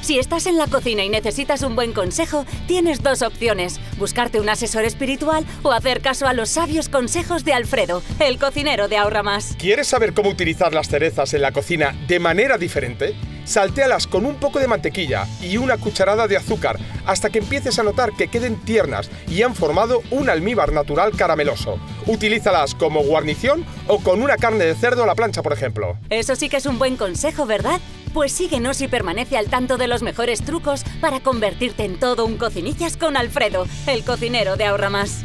Si estás en la cocina y necesitas un buen consejo, tienes dos opciones, buscarte un asesor espiritual o hacer caso a los sabios consejos de Alfredo, el cocinero de Ahorra Más. ¿Quieres saber cómo utilizar las cerezas en la cocina de manera diferente? Saltéalas con un poco de mantequilla y una cucharada de azúcar hasta que empieces a notar que queden tiernas y han formado un almíbar natural carameloso. Utilízalas como guarnición o con una carne de cerdo a la plancha, por ejemplo. Eso sí que es un buen consejo, ¿verdad? Pues síguenos y permanece al tanto de los mejores trucos para convertirte en todo un cocinillas con Alfredo, el cocinero de Ahorra Más.